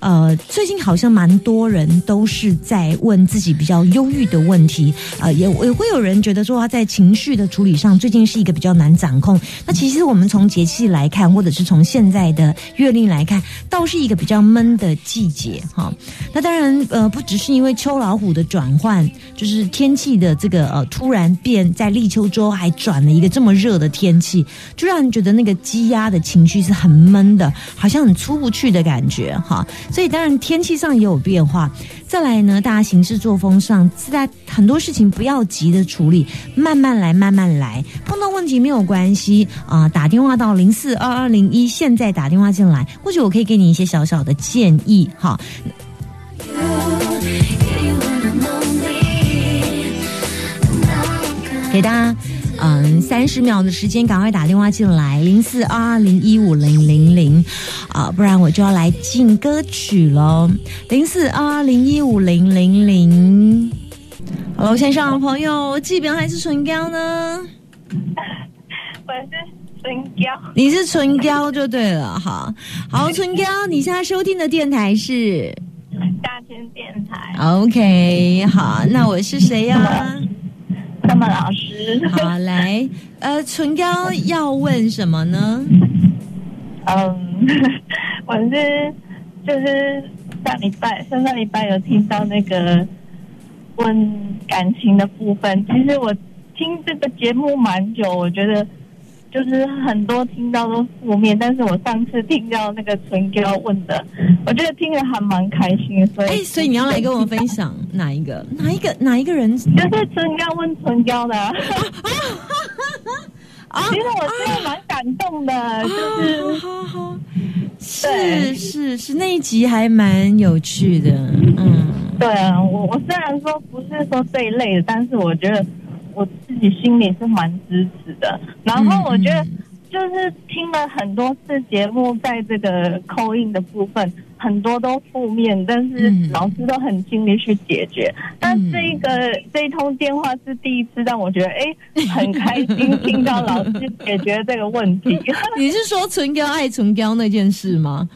呃，最近好像蛮多人都是在问自己比较忧郁的问题，呃，也也会有人觉得说他在情绪的处理上最近是一个比较难掌控。那其实我们从节气来看，或者是从现在的月令来看，倒是一个比较闷的季节哈。那当然，呃，不只是因为秋老虎的转换，就是天气的这个呃突然变，在立秋之后还转了一个这么热的天气，就让人觉得那个积压的情绪是很闷的，好像很出不去的感觉哈。所以当然天气上也有变化。再来呢，大家行事作风上，在很多事情不要急的处理，慢慢来，慢慢来。碰到问题没有关系啊，打电话到零四二二零一，现在打电话进来，或许我可以给你一些小小的建议哈。给大家。嗯，三十秒的时间，赶快打电话进来，零四二二零一五零零零，啊，不然我就要来进歌曲喽，零四二二零一五零零零。Hello，线上的朋友，这边还是唇膏呢？我是唇膏，你是唇膏就对了，哈，好，唇膏，你现在收听的电台是大千电台，OK，好，那我是谁呀？那么老师，好来，呃，唇膏要问什么呢？嗯，我是就是上礼拜上上礼拜有听到那个问感情的部分，其实我听这个节目蛮久，我觉得。就是很多听到都负面，但是我上次听到那个唇膏问的，我觉得听了还蛮开心，所以，哎，所以你要来跟我分享 哪一个？哪一个？哪一个人？就是唇膏问唇膏的。啊，其实我真的蛮感动的，就是好好，是是是，那一集还蛮有趣的，嗯，对啊，我我虽然说不是说这一类的，但是我觉得。我自己心里是蛮支持的，然后我觉得就是听了很多次节目，在这个扣印的部分，很多都负面，但是老师都很尽力去解决。但这一个这一通电话是第一次让我觉得，哎，很开心 听到老师解决这个问题。你是说唇膏爱唇膏那件事吗？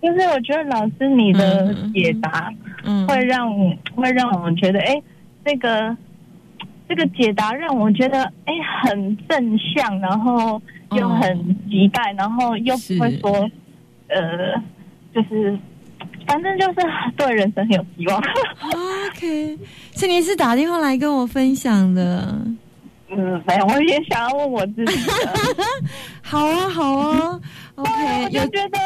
就是我觉得老师你的解答，嗯，会让会让我们觉得，哎，这个。这个解答让我觉得哎很正向，然后又很期待，然后又不会说呃，就是反正就是对人生很有希望。OK，是你是打电话来跟我分享的？嗯，没有，我也想要问我自己。好啊，好啊。OK，我就觉得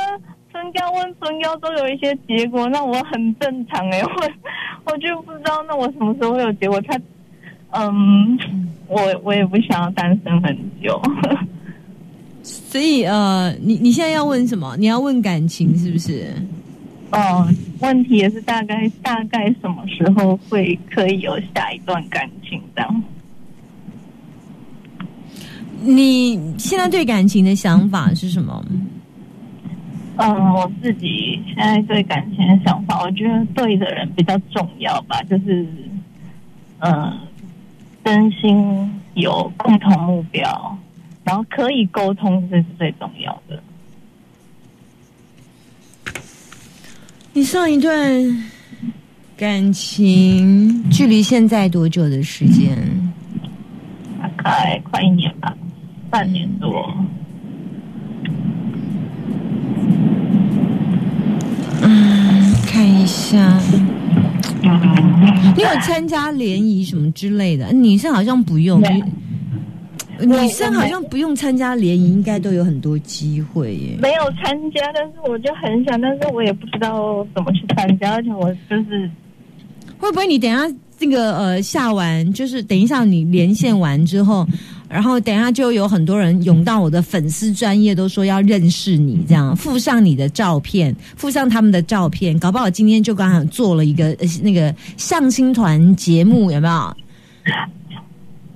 春娇问春娇都有一些结果，那我很正常哎，我我就不知道那我什么时候会有结果。他。嗯，我我也不想要单身很久，所以呃，你你现在要问什么？你要问感情是不是？哦，问题也是大概大概什么时候会可以有下一段感情这样？你现在对感情的想法是什么？嗯，我自己现在对感情的想法，我觉得对的人比较重要吧，就是嗯。真心有共同目标，然后可以沟通，这是最重要的。你上一段感情距离现在多久的时间？大概快一年吧，半年多。嗯，看一下。你有参加联谊什么之类的？女生好像不用，女生好像不用参加联谊，应该都有很多机会耶。没有参加，但是我就很想，但是我也不知道怎么去参加，而且我就是会不会你等下这个呃下完，就是等一下你连线完之后。然后等下就有很多人涌到我的粉丝专业，都说要认识你，这样附上你的照片，附上他们的照片，搞不好今天就刚好做了一个那个相亲团节目，有没有？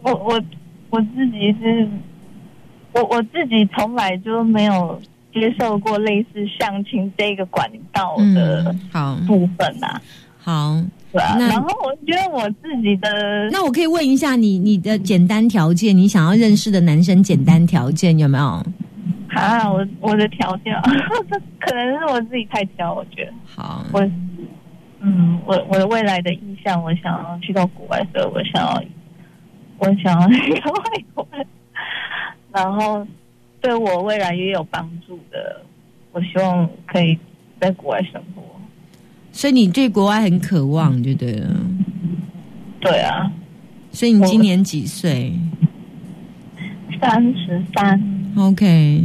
我我我自己是，我我自己从来就没有接受过类似相亲这个管道的好。部分啊，那然后我觉得我自己的那我可以问一下你你的简单条件，你想要认识的男生简单条件有没有？啊，我我的条件，可能是我自己太挑，我觉得好，我，嗯，我我的未来的意向，我想要去到国外，所以我想要，我想要一个外国人，然后对我未来也有帮助的，我希望可以在国外生活。所以你对国外很渴望，就对了。对啊，所以你今年几岁三十三，？OK，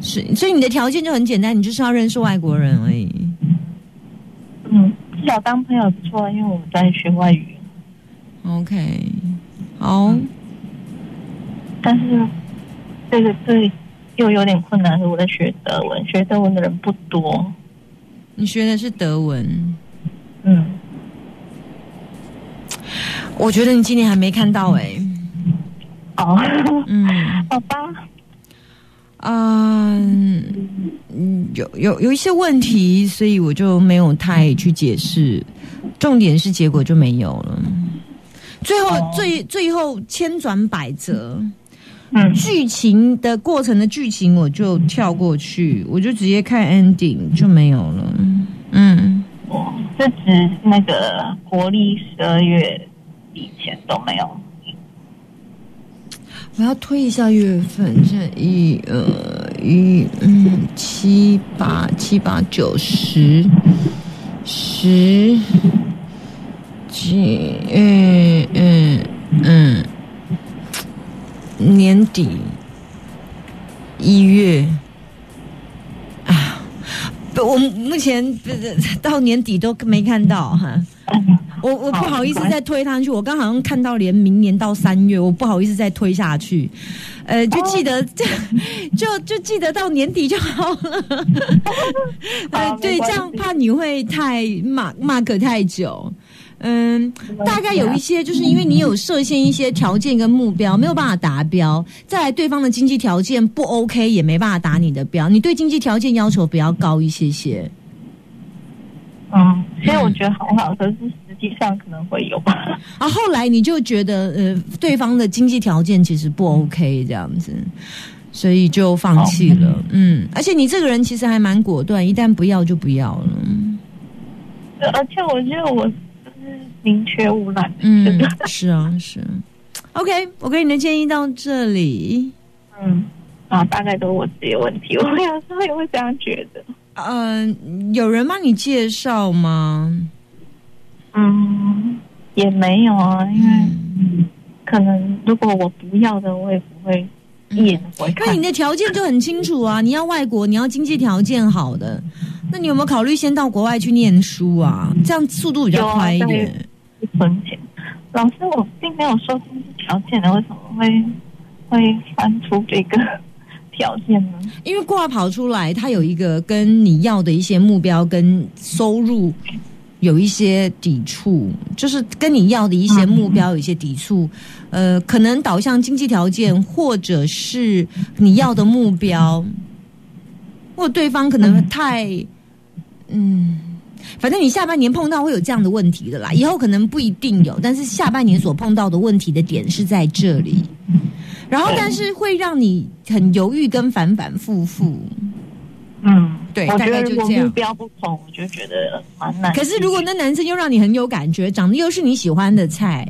是，所以你的条件就很简单，你就是要认识外国人而已。嗯，至少当朋友不错，因为我在学外语，OK，好，但是这个对又有点困难，是我在学德文，学德文的人不多。你学的是德文，嗯，我觉得你今年还没看到哎、哦，嗯。好吧，啊、嗯，有有有一些问题，所以我就没有太去解释。重点是结果就没有了。最后、哦最最后千转百折，嗯。剧情的过程的剧情我就跳过去，我就直接看 ending 就没有了。嗯，我是指那个国历十二月以前都没有。我要推一下月份，现在一呃一嗯七八七八九十十几嗯嗯嗯年底一月啊，我目前不到年底都没看到哈。我我不好意思再推上去，我刚好像看到连明年到三月，我不好意思再推下去，呃，就记得这、就就记得到年底就好了。呃，对，这样怕你会太 mark mark 太久。嗯，大概有一些，就是因为你有设限一些条件跟目标，没有办法达标；再来，对方的经济条件不 OK，也没办法达你的标。你对经济条件要求比较高一些些。嗯，其实我觉得还好，可是实际上可能会有吧。啊，后来你就觉得呃，对方的经济条件其实不 OK 这样子，所以就放弃了。嗯，而且你这个人其实还蛮果断，一旦不要就不要了。而且我觉得我就是宁缺毋滥。嗯是啊，是。OK，我给你的建议到这里。嗯，啊，大概都是我自己的问题，我有时候也会这样觉得。嗯、有人帮你介绍吗？嗯，也没有啊，因为嗯，可能如果我不要的，我也不会一眼回看你。的条件就很清楚啊，你要外国，你要经济条件好的，那你有没有考虑先到国外去念书啊？这样速度比较快一有啊点。存钱。老师，我并没有说经济条件的，为什么会会翻出这个 条件呢？因为挂跑出来，它有一个跟你要的一些目标跟收入有一些抵触，就是跟你要的一些目标有一些抵触。呃，可能导向经济条件，或者是你要的目标，或对方可能太，嗯。反正你下半年碰到会有这样的问题的啦，以后可能不一定有，但是下半年所碰到的问题的点是在这里，然后但是会让你很犹豫跟反反复复。嗯，对大概就这样目标不同，我就觉得蛮难。可是如果那男生又让你很有感觉，长得又是你喜欢的菜，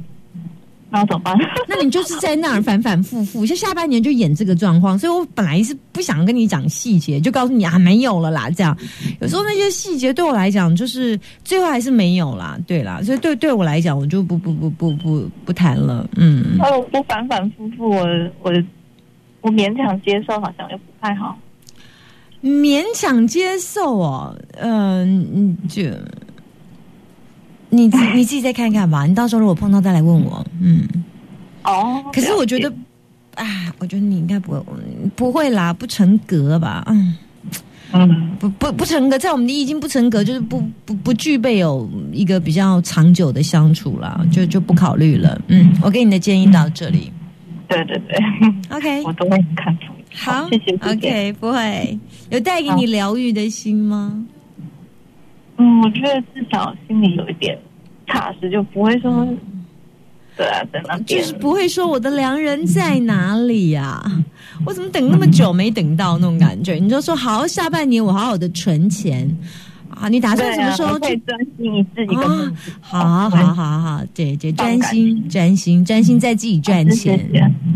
那怎么办？那你就是在那儿反反复复，像下半年就演这个状况，所以我本来是不想跟你讲细节，就告诉你啊没有了啦，这样。有时候那些细节对我来讲，就是最后还是没有啦，对啦，所以对对我来讲，我就不不不不不不谈了，嗯。那我不反反复复，我我我勉强接受，好像又不太好。勉强接受哦，嗯、嗯，就你自你自己再看看吧。你到时候如果碰到再来问我，嗯。哦，可是我觉得，啊，我觉得你应该不会，嗯不会啦，不成格吧？嗯，嗯，不不不成格，在我们的已经不成格，就是不不不具备有一个比较长久的相处啦，就就不考虑了。嗯，我给你的建议到这里。对对对，OK，我都会很看重。好，谢谢。OK，不会有带给你疗愈的心吗？嗯，我觉得至少心里有一点踏实，就不会说，对啊，在那边就是不会说我的良人在哪里呀、我怎么等那么久没等到那种感觉？你就说好，下半年我好好的存钱啊！你打算什么时候去？专心你自己跟自己。好好好好，对对，放感专心专心专心在自己赚钱。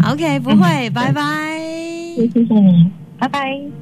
OK，不会，拜拜。谢谢你，拜拜。